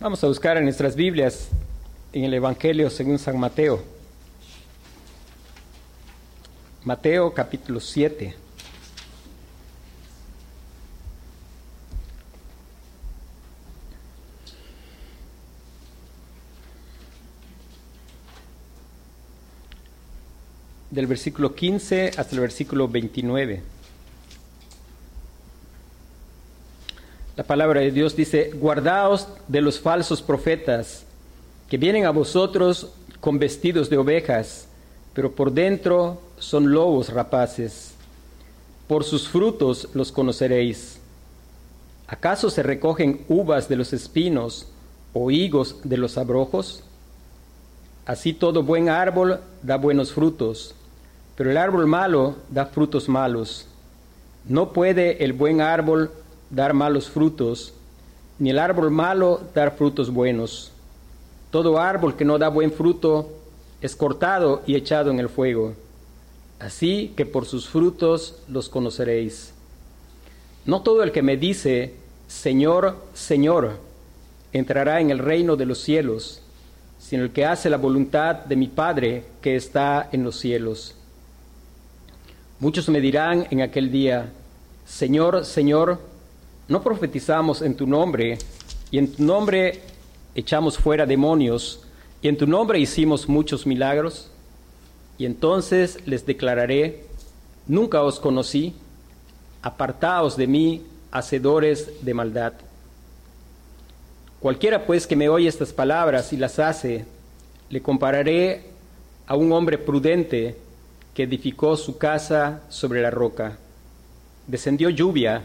Vamos a buscar en nuestras Biblias, en el Evangelio según San Mateo. Mateo capítulo 7. Del versículo 15 hasta el versículo 29. La palabra de Dios dice, guardaos de los falsos profetas que vienen a vosotros con vestidos de ovejas, pero por dentro son lobos rapaces. Por sus frutos los conoceréis. ¿Acaso se recogen uvas de los espinos o higos de los abrojos? Así todo buen árbol da buenos frutos, pero el árbol malo da frutos malos. No puede el buen árbol dar malos frutos, ni el árbol malo dar frutos buenos. Todo árbol que no da buen fruto es cortado y echado en el fuego. Así que por sus frutos los conoceréis. No todo el que me dice, Señor, Señor, entrará en el reino de los cielos, sino el que hace la voluntad de mi Padre que está en los cielos. Muchos me dirán en aquel día, Señor, Señor, ¿no profetizamos en tu nombre y en tu nombre echamos fuera demonios y en tu nombre hicimos muchos milagros? Y entonces les declararé, nunca os conocí, apartaos de mí, hacedores de maldad. Cualquiera pues que me oye estas palabras y las hace, le compararé a un hombre prudente que edificó su casa sobre la roca. Descendió lluvia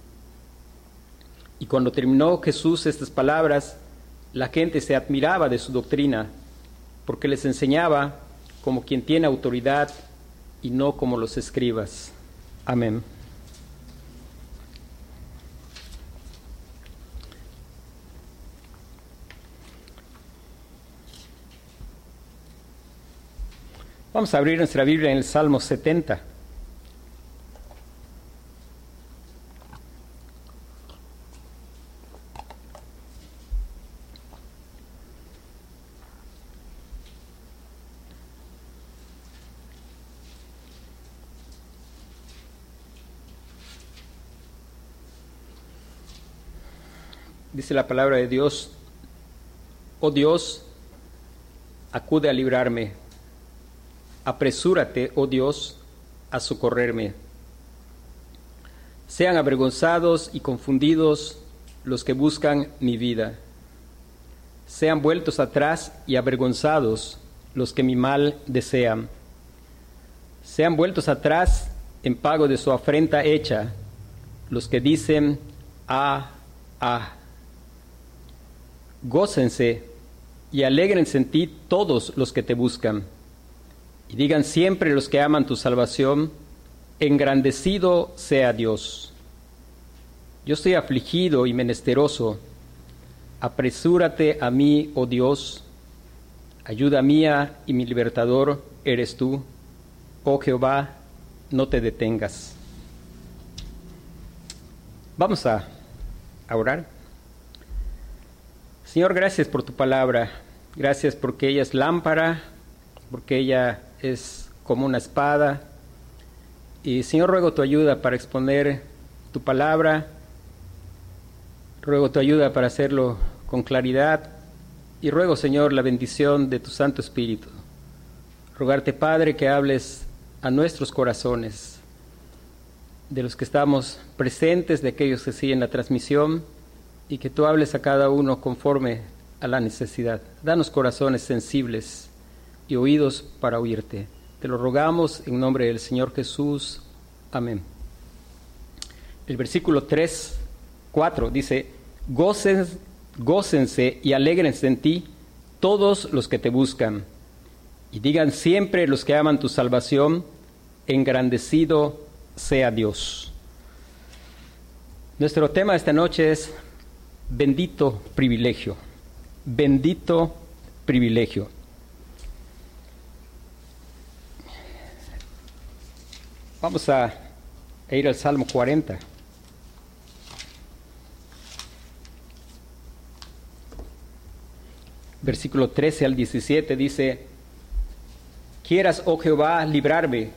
Y cuando terminó Jesús estas palabras, la gente se admiraba de su doctrina, porque les enseñaba como quien tiene autoridad y no como los escribas. Amén. Vamos a abrir nuestra Biblia en el Salmo 70. Dice la palabra de Dios, oh Dios, acude a librarme, apresúrate, oh Dios, a socorrerme. Sean avergonzados y confundidos los que buscan mi vida. Sean vueltos atrás y avergonzados los que mi mal desean. Sean vueltos atrás en pago de su afrenta hecha los que dicen, ah, ah. Gócense y alegrense en ti todos los que te buscan. Y digan siempre los que aman tu salvación, engrandecido sea Dios. Yo estoy afligido y menesteroso. Apresúrate a mí, oh Dios. Ayuda mía y mi libertador eres tú. Oh Jehová, no te detengas. Vamos a orar. Señor, gracias por tu palabra. Gracias porque ella es lámpara, porque ella es como una espada. Y Señor, ruego tu ayuda para exponer tu palabra. Ruego tu ayuda para hacerlo con claridad. Y ruego, Señor, la bendición de tu Santo Espíritu. Rogarte, Padre, que hables a nuestros corazones, de los que estamos presentes, de aquellos que siguen la transmisión y que tú hables a cada uno conforme a la necesidad. Danos corazones sensibles y oídos para oírte. Te lo rogamos en nombre del Señor Jesús. Amén. El versículo 3, 4 dice, gócense y alégrense en ti todos los que te buscan. Y digan siempre los que aman tu salvación, engrandecido sea Dios. Nuestro tema esta noche es bendito privilegio, bendito privilegio. Vamos a ir al Salmo 40. Versículo 13 al 17 dice, Quieras, oh Jehová, librarme.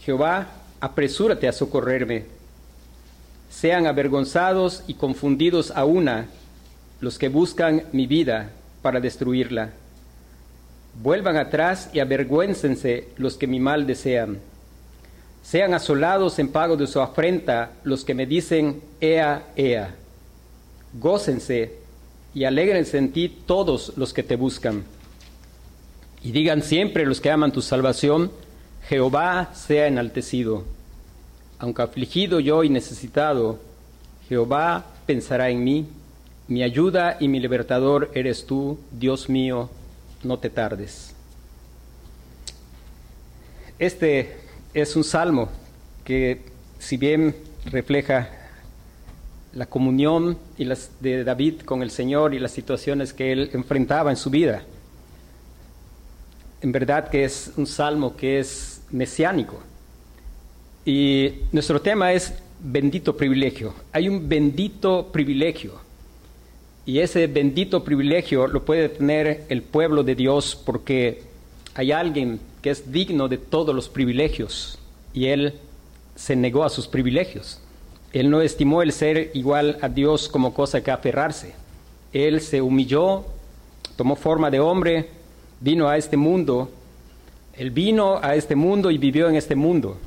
Jehová, apresúrate a socorrerme. Sean avergonzados y confundidos a una los que buscan mi vida para destruirla. Vuelvan atrás y avergüéncense los que mi mal desean. Sean asolados en pago de su afrenta los que me dicen, Ea, Ea. Gócense y alégrense en ti todos los que te buscan y digan siempre los que aman tu salvación, Jehová sea enaltecido. Aunque afligido yo y necesitado, Jehová pensará en mí. Mi ayuda y mi libertador eres tú, Dios mío, no te tardes. Este es un salmo que, si bien refleja la comunión y las de David con el Señor y las situaciones que él enfrentaba en su vida, en verdad que es un salmo que es mesiánico. Y nuestro tema es bendito privilegio. Hay un bendito privilegio. Y ese bendito privilegio lo puede tener el pueblo de Dios porque hay alguien que es digno de todos los privilegios y él se negó a sus privilegios. Él no estimó el ser igual a Dios como cosa que aferrarse. Él se humilló, tomó forma de hombre, vino a este mundo, Él vino a este mundo y vivió en este mundo.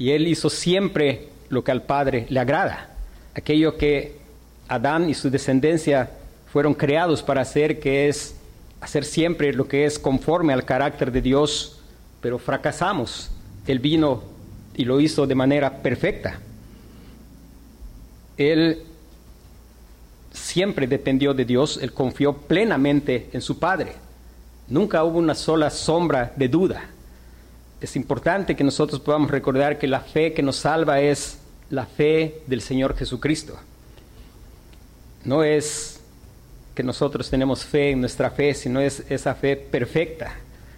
Y Él hizo siempre lo que al Padre le agrada, aquello que Adán y su descendencia fueron creados para hacer, que es hacer siempre lo que es conforme al carácter de Dios, pero fracasamos. Él vino y lo hizo de manera perfecta. Él siempre dependió de Dios, él confió plenamente en su Padre. Nunca hubo una sola sombra de duda. Es importante que nosotros podamos recordar que la fe que nos salva es la fe del Señor Jesucristo. No es que nosotros tenemos fe en nuestra fe, sino es esa fe perfecta,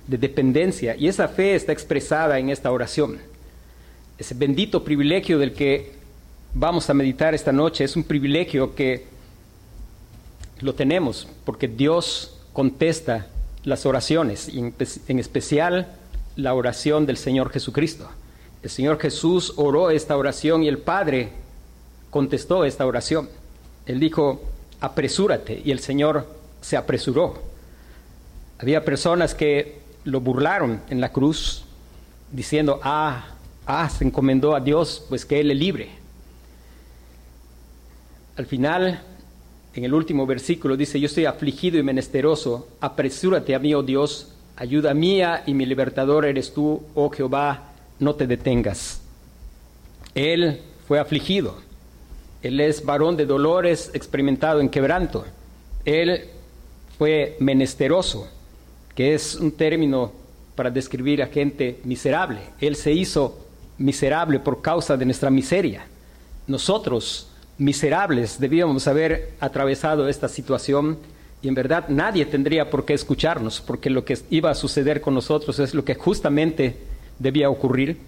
de dependencia. Y esa fe está expresada en esta oración. Ese bendito privilegio del que vamos a meditar esta noche es un privilegio que lo tenemos porque Dios contesta las oraciones, y en especial la oración del Señor Jesucristo. El Señor Jesús oró esta oración y el Padre contestó esta oración. Él dijo, apresúrate, y el Señor se apresuró. Había personas que lo burlaron en la cruz, diciendo, ah, ah, se encomendó a Dios, pues que Él le libre. Al final, en el último versículo dice, yo estoy afligido y menesteroso, apresúrate a mí, oh Dios, ayuda mía y mi libertador eres tú, oh Jehová, no te detengas. Él fue afligido, él es varón de dolores, experimentado en quebranto, él fue menesteroso, que es un término para describir a gente miserable. Él se hizo miserable por causa de nuestra miseria. Nosotros miserables debíamos haber atravesado esta situación y en verdad nadie tendría por qué escucharnos, porque lo que iba a suceder con nosotros es lo que justamente debía ocurrir.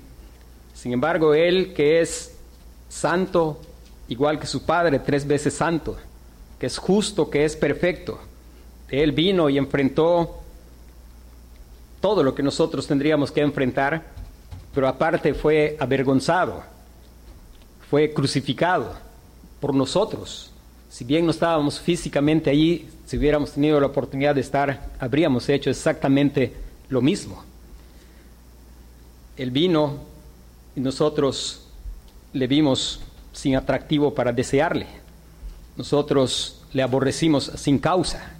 Sin embargo, Él que es santo, igual que su Padre, tres veces santo, que es justo, que es perfecto, Él vino y enfrentó todo lo que nosotros tendríamos que enfrentar, pero aparte fue avergonzado, fue crucificado por nosotros. Si bien no estábamos físicamente allí, si hubiéramos tenido la oportunidad de estar, habríamos hecho exactamente lo mismo. Él vino y nosotros le vimos sin atractivo para desearle. Nosotros le aborrecimos sin causa.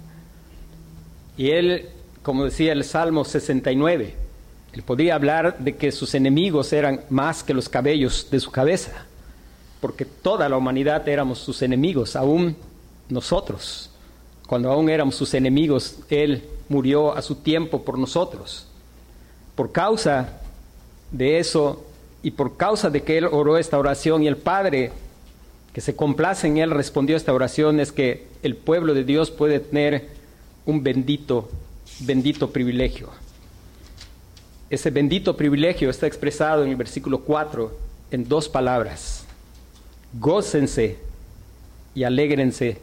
Y él, como decía el Salmo 69, él podía hablar de que sus enemigos eran más que los cabellos de su cabeza porque toda la humanidad éramos sus enemigos, aún nosotros. Cuando aún éramos sus enemigos, Él murió a su tiempo por nosotros. Por causa de eso y por causa de que Él oró esta oración y el Padre que se complace en Él respondió a esta oración es que el pueblo de Dios puede tener un bendito, bendito privilegio. Ese bendito privilegio está expresado en el versículo 4 en dos palabras. Gócense y alégrense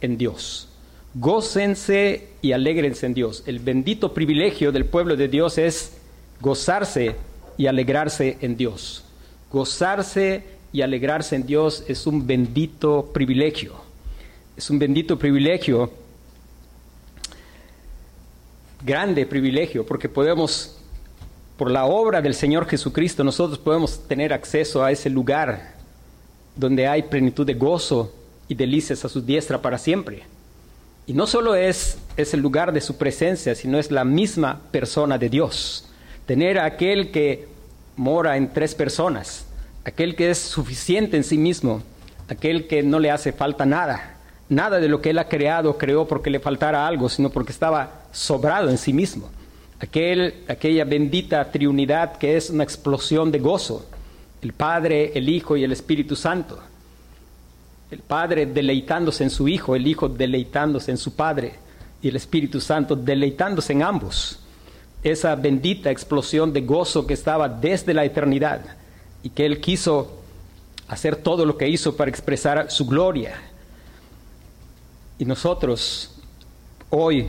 en Dios. Gócense y alégrense en Dios. El bendito privilegio del pueblo de Dios es gozarse y alegrarse en Dios. Gozarse y alegrarse en Dios es un bendito privilegio. Es un bendito privilegio, grande privilegio, porque podemos, por la obra del Señor Jesucristo, nosotros podemos tener acceso a ese lugar donde hay plenitud de gozo y delicias a su diestra para siempre. Y no solo es, es el lugar de su presencia, sino es la misma persona de Dios. Tener a aquel que mora en tres personas, aquel que es suficiente en sí mismo, aquel que no le hace falta nada, nada de lo que él ha creado creó porque le faltara algo, sino porque estaba sobrado en sí mismo. Aquel, aquella bendita triunidad que es una explosión de gozo, el Padre, el Hijo y el Espíritu Santo el Padre deleitándose en su Hijo, el Hijo deleitándose en su Padre y el Espíritu Santo deleitándose en ambos. Esa bendita explosión de gozo que estaba desde la eternidad y que Él quiso hacer todo lo que hizo para expresar su gloria. Y nosotros hoy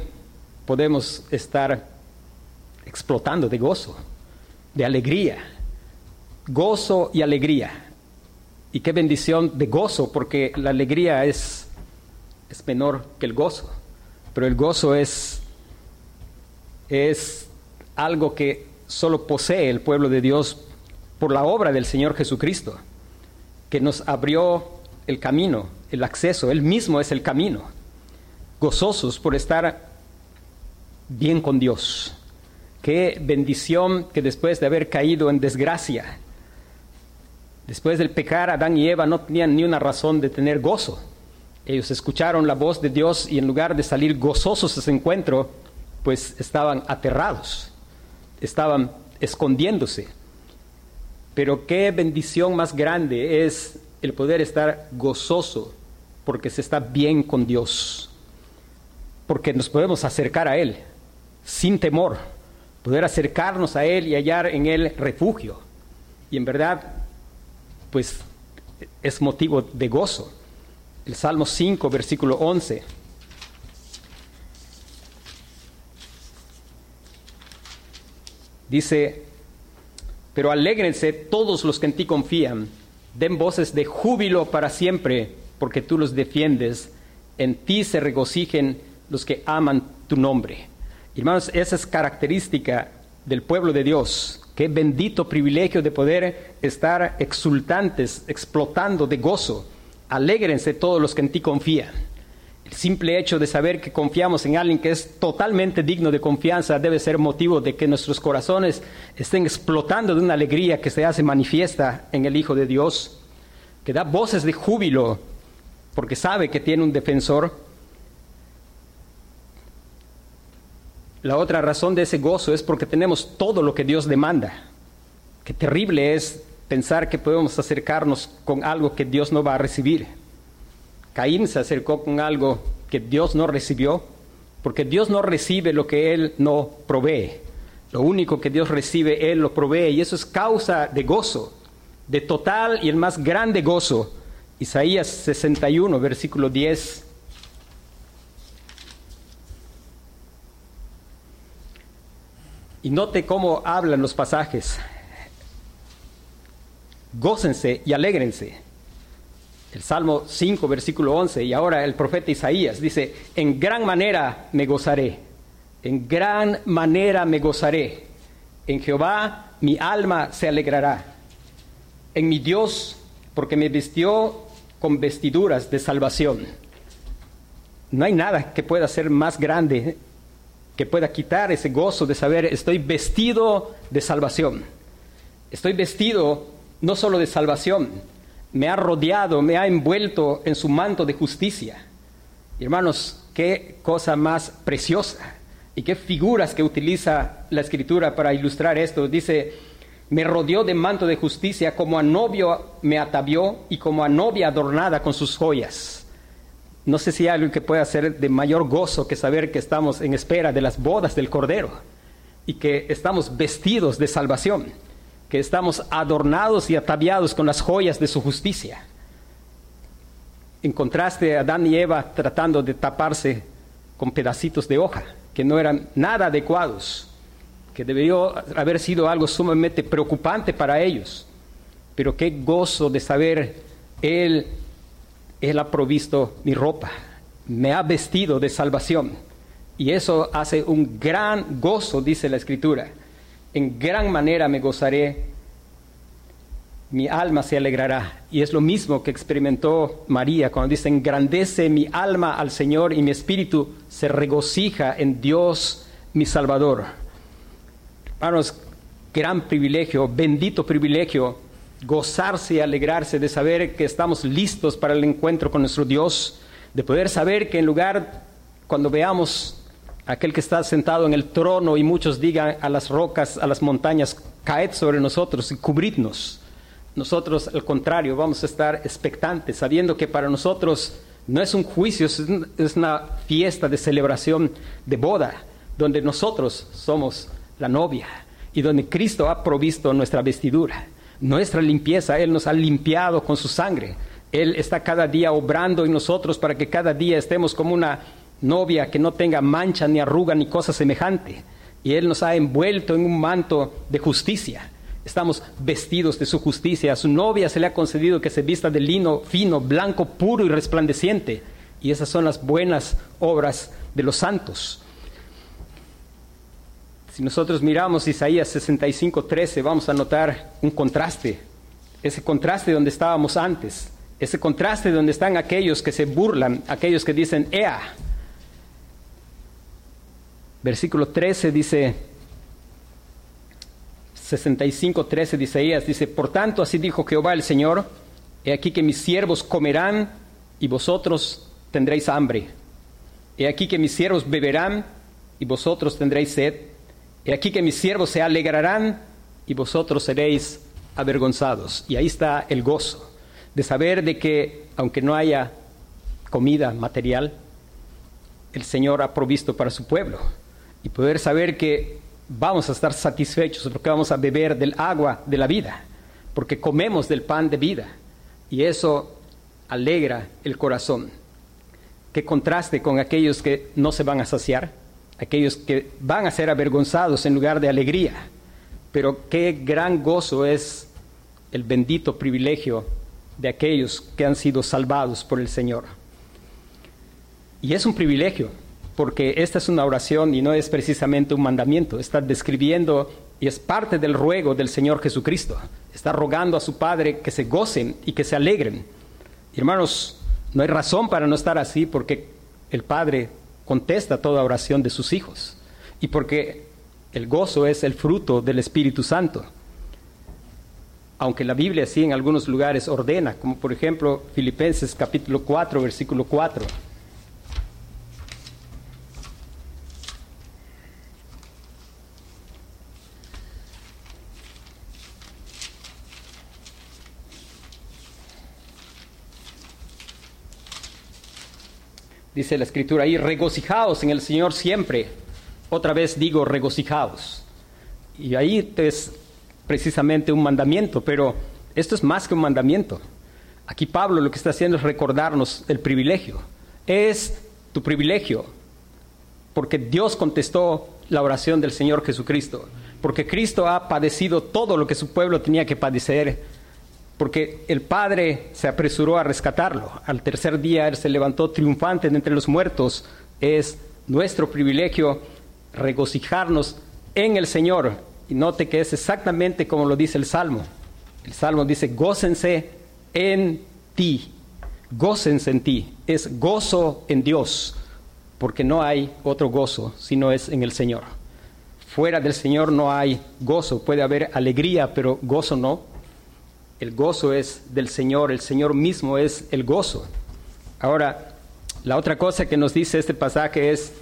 podemos estar explotando de gozo, de alegría, gozo y alegría. Y qué bendición de gozo, porque la alegría es, es menor que el gozo, pero el gozo es, es algo que solo posee el pueblo de Dios por la obra del Señor Jesucristo, que nos abrió el camino, el acceso, Él mismo es el camino, gozosos por estar bien con Dios. Qué bendición que después de haber caído en desgracia, Después del pecar, Adán y Eva no tenían ni una razón de tener gozo. Ellos escucharon la voz de Dios y en lugar de salir gozosos de ese encuentro, pues estaban aterrados, estaban escondiéndose. Pero qué bendición más grande es el poder estar gozoso porque se está bien con Dios, porque nos podemos acercar a Él sin temor, poder acercarnos a Él y hallar en Él refugio. Y en verdad pues es motivo de gozo. El Salmo 5, versículo 11. Dice, pero alégrense todos los que en ti confían, den voces de júbilo para siempre, porque tú los defiendes, en ti se regocijen los que aman tu nombre. Hermanos, esa es característica del pueblo de Dios, Qué bendito privilegio de poder estar exultantes, explotando de gozo. Alégrense todos los que en ti confían. El simple hecho de saber que confiamos en alguien que es totalmente digno de confianza debe ser motivo de que nuestros corazones estén explotando de una alegría que se hace manifiesta en el Hijo de Dios, que da voces de júbilo porque sabe que tiene un defensor La otra razón de ese gozo es porque tenemos todo lo que Dios demanda. Qué terrible es pensar que podemos acercarnos con algo que Dios no va a recibir. Caín se acercó con algo que Dios no recibió, porque Dios no recibe lo que Él no provee. Lo único que Dios recibe, Él lo provee, y eso es causa de gozo, de total y el más grande gozo. Isaías 61, versículo 10 Y note cómo hablan los pasajes. Gócense y alégrense. El Salmo 5, versículo 11, y ahora el profeta Isaías dice, en gran manera me gozaré, en gran manera me gozaré. En Jehová mi alma se alegrará. En mi Dios, porque me vistió con vestiduras de salvación. No hay nada que pueda ser más grande que pueda quitar ese gozo de saber estoy vestido de salvación. Estoy vestido no solo de salvación, me ha rodeado, me ha envuelto en su manto de justicia. Hermanos, qué cosa más preciosa y qué figuras que utiliza la escritura para ilustrar esto. Dice, me rodeó de manto de justicia, como a novio me atavió y como a novia adornada con sus joyas. No sé si hay algo que pueda ser de mayor gozo que saber que estamos en espera de las bodas del Cordero y que estamos vestidos de salvación, que estamos adornados y ataviados con las joyas de su justicia. En contraste, Adán y Eva tratando de taparse con pedacitos de hoja que no eran nada adecuados que debió haber sido algo sumamente preocupante para ellos. Pero qué gozo de saber, Él, Él ha provisto mi ropa, me ha vestido de salvación. Y eso hace un gran gozo, dice la Escritura. En gran manera me gozaré, mi alma se alegrará. Y es lo mismo que experimentó María cuando dice, engrandece mi alma al Señor y mi espíritu se regocija en Dios mi Salvador. Hermanos, gran privilegio, bendito privilegio, gozarse y alegrarse de saber que estamos listos para el encuentro con nuestro Dios, de poder saber que en lugar, cuando veamos aquel que está sentado en el trono y muchos digan a las rocas, a las montañas, caed sobre nosotros y cubridnos. Nosotros, al contrario, vamos a estar expectantes, sabiendo que para nosotros no es un juicio, es una fiesta de celebración de boda, donde nosotros somos la novia, y donde Cristo ha provisto nuestra vestidura, nuestra limpieza, Él nos ha limpiado con su sangre. Él está cada día obrando en nosotros para que cada día estemos como una novia que no tenga mancha ni arruga ni cosa semejante. Y Él nos ha envuelto en un manto de justicia. Estamos vestidos de su justicia. A su novia se le ha concedido que se vista de lino fino, blanco, puro y resplandeciente. Y esas son las buenas obras de los santos. Si nosotros miramos Isaías 65, 13, vamos a notar un contraste. Ese contraste donde estábamos antes. Ese contraste donde están aquellos que se burlan, aquellos que dicen, ¡Ea! Versículo 13 dice, 65, 13 de Isaías, dice, Por tanto, así dijo Jehová el Señor, he aquí que mis siervos comerán y vosotros tendréis hambre. He aquí que mis siervos beberán y vosotros tendréis sed He aquí que mis siervos se alegrarán y vosotros seréis avergonzados. Y ahí está el gozo de saber de que aunque no haya comida material, el Señor ha provisto para su pueblo. Y poder saber que vamos a estar satisfechos porque vamos a beber del agua de la vida, porque comemos del pan de vida. Y eso alegra el corazón. Qué contraste con aquellos que no se van a saciar aquellos que van a ser avergonzados en lugar de alegría. Pero qué gran gozo es el bendito privilegio de aquellos que han sido salvados por el Señor. Y es un privilegio, porque esta es una oración y no es precisamente un mandamiento, está describiendo y es parte del ruego del Señor Jesucristo. Está rogando a su Padre que se gocen y que se alegren. Hermanos, no hay razón para no estar así porque el Padre contesta toda oración de sus hijos y porque el gozo es el fruto del Espíritu Santo. Aunque la Biblia sí en algunos lugares ordena, como por ejemplo Filipenses capítulo 4, versículo 4. Dice la escritura ahí, regocijaos en el Señor siempre. Otra vez digo regocijaos. Y ahí es precisamente un mandamiento, pero esto es más que un mandamiento. Aquí Pablo lo que está haciendo es recordarnos el privilegio. Es tu privilegio, porque Dios contestó la oración del Señor Jesucristo, porque Cristo ha padecido todo lo que su pueblo tenía que padecer porque el Padre se apresuró a rescatarlo. Al tercer día Él se levantó triunfante de entre los muertos. Es nuestro privilegio regocijarnos en el Señor. Y note que es exactamente como lo dice el Salmo. El Salmo dice, gócense en ti, gócense en ti. Es gozo en Dios, porque no hay otro gozo si no es en el Señor. Fuera del Señor no hay gozo, puede haber alegría, pero gozo no el gozo es del Señor, el Señor mismo es el gozo. Ahora, La otra cosa que nos dice este pasaje es,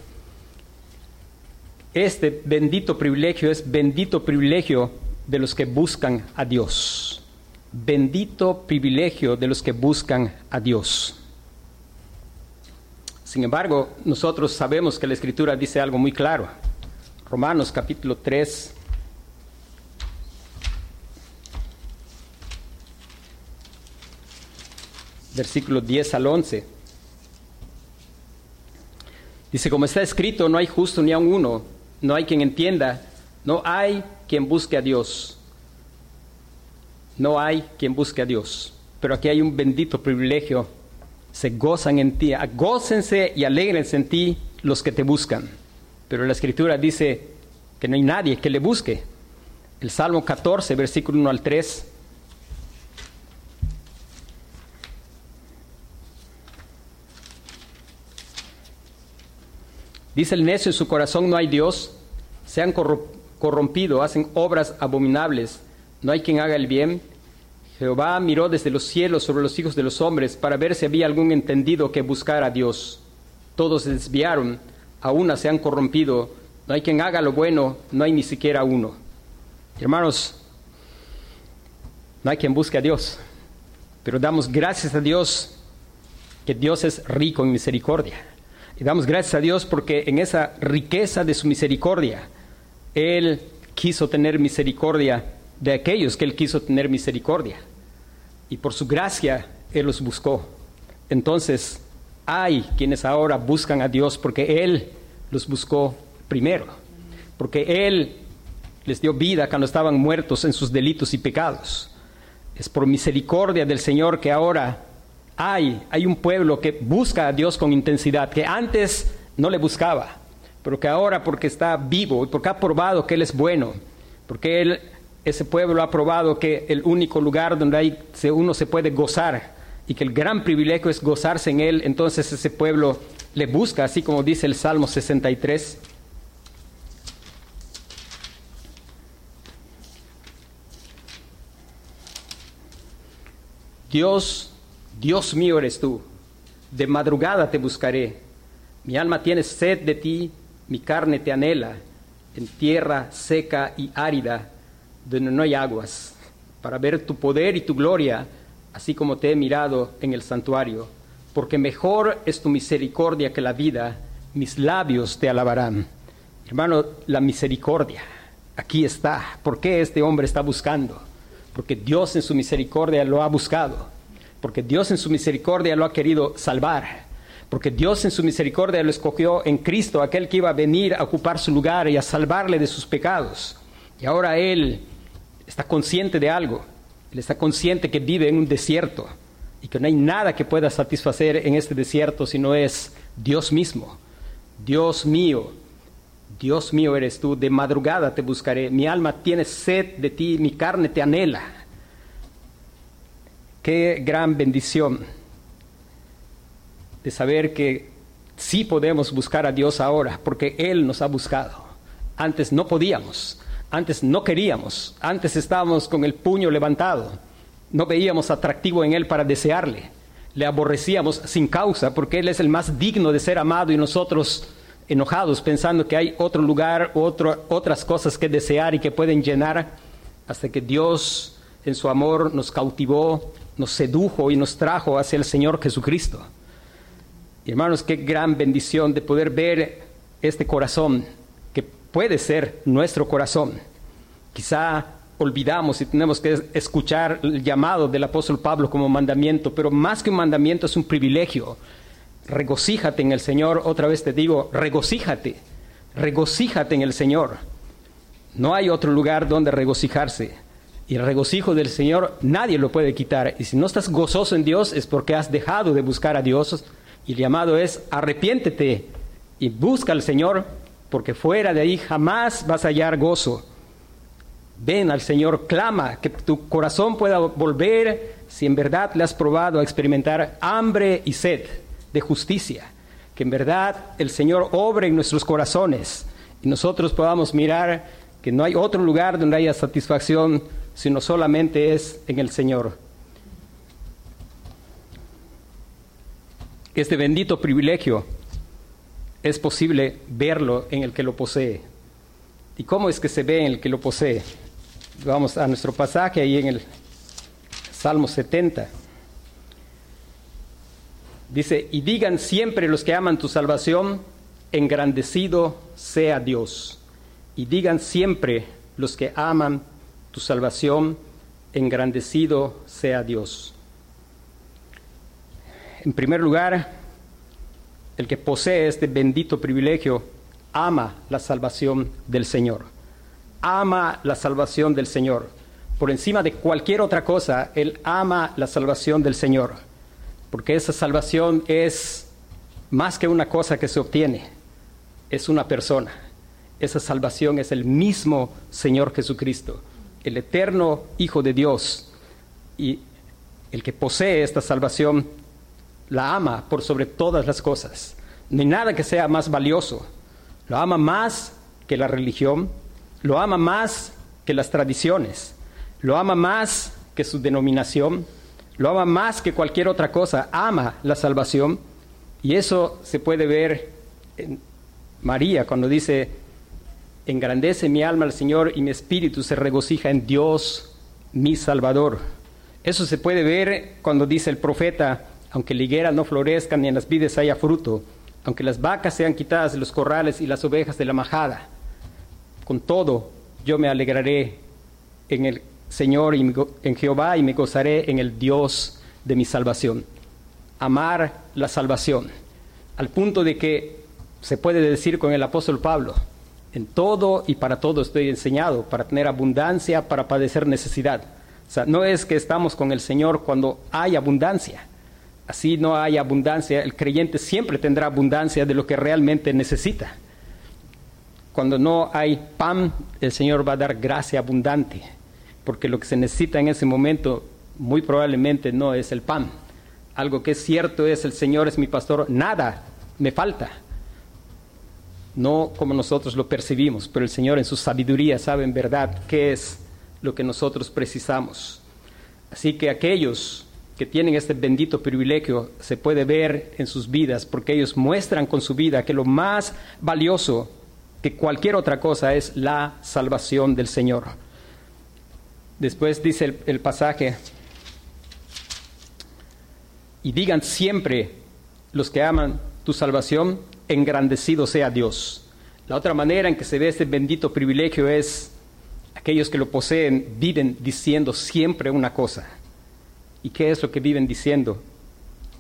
este bendito privilegio es bendito privilegio de los que buscan a Dios. Bendito privilegio de los que buscan a Dios. Sin embargo, nosotros sabemos que la Escritura dice algo muy claro. Romanos capítulo 3, versículo 10 al 11. Dice, como está escrito, no hay justo ni aun uno, no hay quien entienda, no hay quien busque a Dios. No hay quien busque a Dios. Pero aquí hay un bendito privilegio se gozan en ti. Gócense y alegrense en ti los que te buscan. Pero la escritura dice que no hay nadie que le busque. El Salmo 14, versículo 1 al 3. Dice el necio en su corazón no hay Dios, se han corrompido, hacen obras abominables, no hay quien haga el bien. Jehová miró desde los cielos sobre los hijos de los hombres para ver si había algún entendido que buscara a Dios. Todos se desviaron, a una se han corrompido, no hay quien haga lo bueno, no hay ni siquiera uno. Hermanos, no hay quien busque a Dios, pero damos gracias a Dios que Dios es rico en misericordia. Y damos gracias a Dios porque en esa riqueza de su misericordia, Él quiso tener misericordia de aquellos que Él quiso tener misericordia. Y por su gracia Él los buscó. Entonces, hay quienes ahora buscan a Dios porque Él los buscó primero. Porque Él les dio vida cuando estaban muertos en sus delitos y pecados. Es por misericordia del Señor que ahora hay, hay un pueblo que busca a Dios con intensidad, que antes no le buscaba, pero que ahora porque está vivo y porque ha probado que Él es bueno, porque Él ese pueblo ha probado que el único lugar donde hay, uno se puede gozar y que el gran privilegio es gozarse en él, entonces ese pueblo le busca, así como dice el Salmo 63. Dios, Dios mío eres tú, de madrugada te buscaré, mi alma tiene sed de ti, mi carne te anhela, en tierra seca y árida donde no hay aguas, para ver tu poder y tu gloria, así como te he mirado en el santuario, porque mejor es tu misericordia que la vida, mis labios te alabarán. Hermano, la misericordia, aquí está. ¿Por qué este hombre está buscando? Porque Dios en su misericordia lo ha buscado, porque Dios en su misericordia lo ha querido salvar, porque Dios en su misericordia lo escogió en Cristo, aquel que iba a venir a ocupar su lugar y a salvarle de sus pecados. Y ahora Él está consciente de algo. Él está consciente que vive en un desierto y que no hay nada que pueda satisfacer en este desierto si no es Dios mismo. Dios mío, Dios mío eres tú, de madrugada te buscaré, mi alma tiene sed de ti, mi carne te anhela. Qué gran bendición de saber que sí podemos buscar a Dios ahora, porque Él nos ha buscado. Antes no podíamos, antes no queríamos, antes estábamos con el puño levantado, no veíamos atractivo en Él para desearle, le aborrecíamos sin causa porque Él es el más digno de ser amado y nosotros enojados pensando que hay otro lugar, otras cosas que desear y que pueden llenar, hasta que Dios en su amor nos cautivó, nos sedujo y nos trajo hacia el Señor Jesucristo. Y hermanos, qué gran bendición de poder ver este corazón puede ser nuestro corazón. Quizá olvidamos y tenemos que escuchar el llamado del apóstol Pablo como mandamiento, pero más que un mandamiento es un privilegio. Regocíjate en el Señor, otra vez te digo, regocíjate, regocíjate en el Señor. No hay otro lugar donde regocijarse. Y el regocijo del Señor nadie lo puede quitar. Y si no estás gozoso en Dios es porque has dejado de buscar a Dios. Y el llamado es arrepiéntete y busca al Señor porque fuera de ahí jamás vas a hallar gozo. Ven al Señor, clama, que tu corazón pueda volver si en verdad le has probado a experimentar hambre y sed de justicia. Que en verdad el Señor obre en nuestros corazones y nosotros podamos mirar que no hay otro lugar donde haya satisfacción, sino solamente es en el Señor. este bendito privilegio es posible verlo en el que lo posee. ¿Y cómo es que se ve en el que lo posee? Vamos a nuestro pasaje ahí en el Salmo 70. Dice, y digan siempre los que aman tu salvación, engrandecido sea Dios. Y digan siempre los que aman tu salvación, engrandecido sea Dios. En primer lugar, el que posee este bendito privilegio ama la salvación del Señor. Ama la salvación del Señor. Por encima de cualquier otra cosa, Él ama la salvación del Señor. Porque esa salvación es más que una cosa que se obtiene, es una persona. Esa salvación es el mismo Señor Jesucristo, el eterno Hijo de Dios. Y el que posee esta salvación la ama por sobre todas las cosas. Ni nada que sea más valioso. Lo ama más que la religión, lo ama más que las tradiciones, lo ama más que su denominación, lo ama más que cualquier otra cosa, ama la salvación. Y eso se puede ver en María cuando dice, engrandece mi alma al Señor y mi espíritu se regocija en Dios, mi Salvador. Eso se puede ver cuando dice el profeta, aunque la higuera no florezca ni en las vides haya fruto, aunque las vacas sean quitadas de los corrales y las ovejas de la majada, con todo yo me alegraré en el Señor y en Jehová y me gozaré en el Dios de mi salvación. Amar la salvación, al punto de que se puede decir con el apóstol Pablo, en todo y para todo estoy enseñado, para tener abundancia, para padecer necesidad. O sea, no es que estamos con el Señor cuando hay abundancia, así no hay abundancia, el creyente siempre tendrá abundancia de lo que realmente necesita. Cuando no hay pan, el Señor va a dar gracia abundante, porque lo que se necesita en ese momento muy probablemente no es el pan. Algo que es cierto es el Señor es mi pastor, nada me falta. No como nosotros lo percibimos, pero el Señor en su sabiduría sabe en verdad qué es lo que nosotros precisamos. Así que aquellos que tienen este bendito privilegio se puede ver en sus vidas, porque ellos muestran con su vida que lo más valioso que cualquier otra cosa es la salvación del Señor. Después dice el, el pasaje, y digan siempre los que aman tu salvación, engrandecido sea Dios. La otra manera en que se ve este bendito privilegio es aquellos que lo poseen viven diciendo siempre una cosa ¿Y qué es lo que viven diciendo?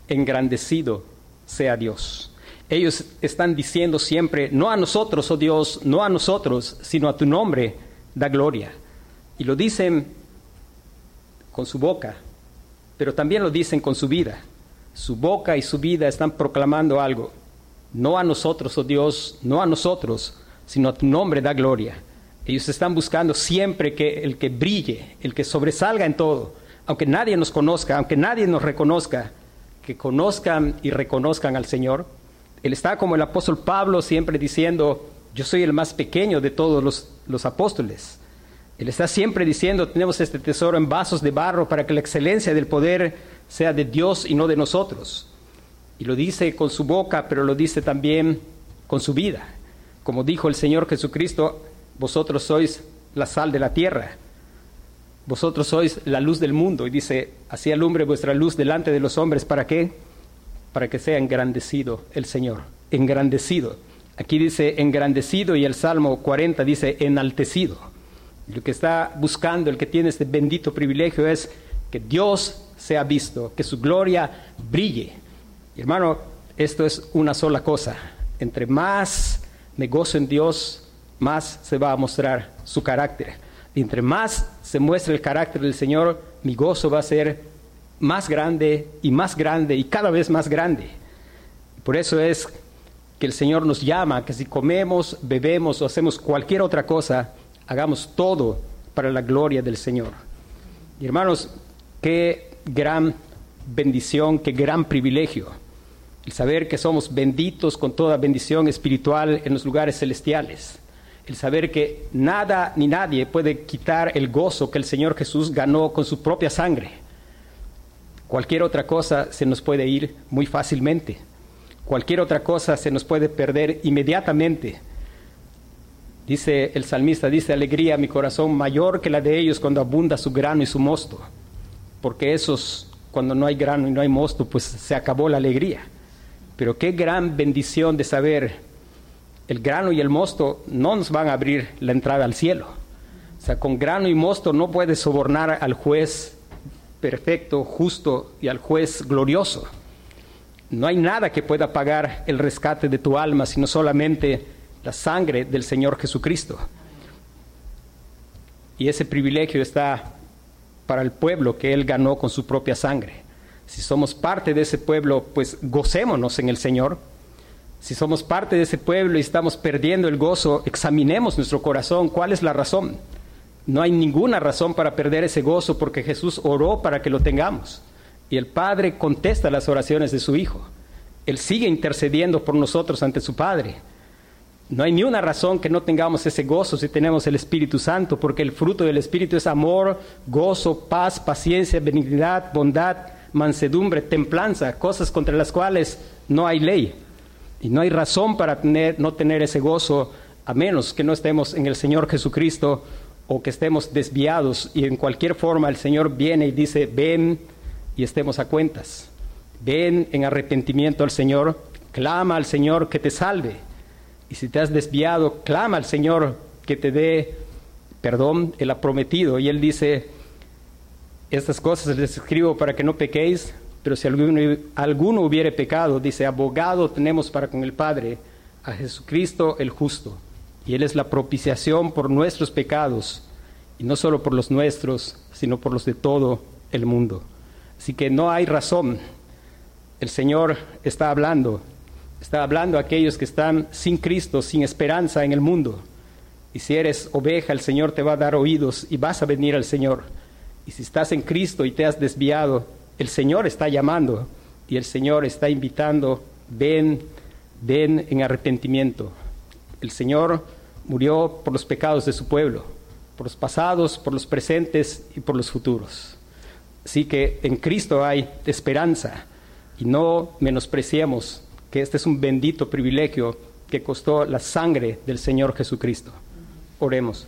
Engrandecido sea Dios. Ellos están diciendo siempre, no a nosotros, oh Dios, no a nosotros, sino a tu nombre da gloria. Y lo dicen con su boca, pero también lo dicen con su vida. Su boca y su vida están proclamando algo. No a nosotros, oh Dios, no a nosotros, sino a tu nombre da gloria. Ellos están buscando siempre que el que brille, el que sobresalga en todo, aunque nadie nos conozca, aunque nadie nos reconozca, que conozcan y reconozcan al Señor. Él está como el apóstol Pablo siempre diciendo, yo soy el más pequeño de todos los, los apóstoles. Él está siempre diciendo, tenemos este tesoro en vasos de barro para que la excelencia del poder sea de Dios y no de nosotros. Y lo dice con su boca, pero lo dice también con su vida. Como dijo el Señor Jesucristo, vosotros sois la sal de la tierra. Vosotros sois la luz del mundo. Y dice, así alumbre vuestra luz delante de los hombres. ¿Para qué? Para que sea engrandecido el Señor. Engrandecido. Aquí dice engrandecido y el Salmo 40 dice enaltecido. Lo que está buscando el que tiene este bendito privilegio es que Dios sea visto, que su gloria brille. Hermano, esto es una sola cosa. Entre más me gozo en Dios, más se va a mostrar su carácter. Y entre más se muestre el carácter del Señor, mi gozo va a ser más grande y más grande y cada vez más grande. Por eso es que el Señor nos llama que si comemos, bebemos o hacemos cualquier otra cosa, hagamos todo para la gloria del Señor. Y hermanos, qué gran bendición, qué gran privilegio el saber que somos benditos con toda bendición espiritual en los lugares celestiales el saber que nada ni nadie puede quitar el gozo que el Señor Jesús ganó con su propia sangre. Cualquier otra cosa se nos puede ir muy fácilmente. Cualquier otra cosa se nos puede perder inmediatamente. Dice el salmista, dice alegría mi corazón mayor que la de ellos cuando abunda su grano y su mosto. Porque esos, cuando no hay grano y no hay mosto, pues se acabó la alegría. Pero qué gran bendición de saber, el grano y el mosto no nos van a abrir la entrada al cielo. O sea, con grano y mosto no puedes sobornar al juez perfecto, justo y al juez glorioso. No hay nada que pueda pagar el rescate de tu alma, sino solamente la sangre del Señor Jesucristo. Y ese privilegio está para el pueblo que Él ganó con su propia sangre. Si somos parte de ese pueblo, pues gocémonos en el Señor. Si somos parte de ese pueblo y estamos perdiendo el gozo, examinemos nuestro corazón. ¿Cuál es la razón? No hay ninguna razón para perder ese gozo porque Jesús oró para que lo tengamos. Y el Padre contesta las oraciones de su Hijo. Él sigue intercediendo por nosotros ante su Padre. No hay ni una razón que no tengamos ese gozo si tenemos el Espíritu Santo, porque el fruto del Espíritu es amor, gozo, paz, paciencia, benignidad, bondad, mansedumbre, templanza, cosas contra las cuales no hay ley. Y no hay razón para no tener ese gozo a menos que no estemos en el Señor Jesucristo o que estemos desviados y en cualquier forma el Señor viene y dice, ven y estemos a cuentas. Ven en arrepentimiento al Señor, clama al Señor que te salve. Y si te has desviado, clama al Señor que te dé perdón, Él ha prometido. Y Él dice, estas cosas les escribo para que no pequéis, pero si alguno, alguno hubiere pecado, dice, abogado tenemos para con el Padre, a Jesucristo el justo. Y Él es la propiciación por nuestros pecados, y no solo por los nuestros, sino por los de todo el mundo. Así que no hay razón. El Señor está hablando Está hablando a aquellos que están sin Cristo, sin esperanza en el mundo. Y si eres oveja, el Señor te va a dar oídos y vas a venir al Señor. Y si estás en Cristo y te has desviado, el Señor está llamando y el Señor está invitando, ven, ven en arrepentimiento. El Señor murió por los pecados de su pueblo, por los pasados, por los presentes y por los futuros. Así que en Cristo hay esperanza y no menospreciemos que este es un bendito privilegio que costó la sangre del Señor Jesucristo. Oremos.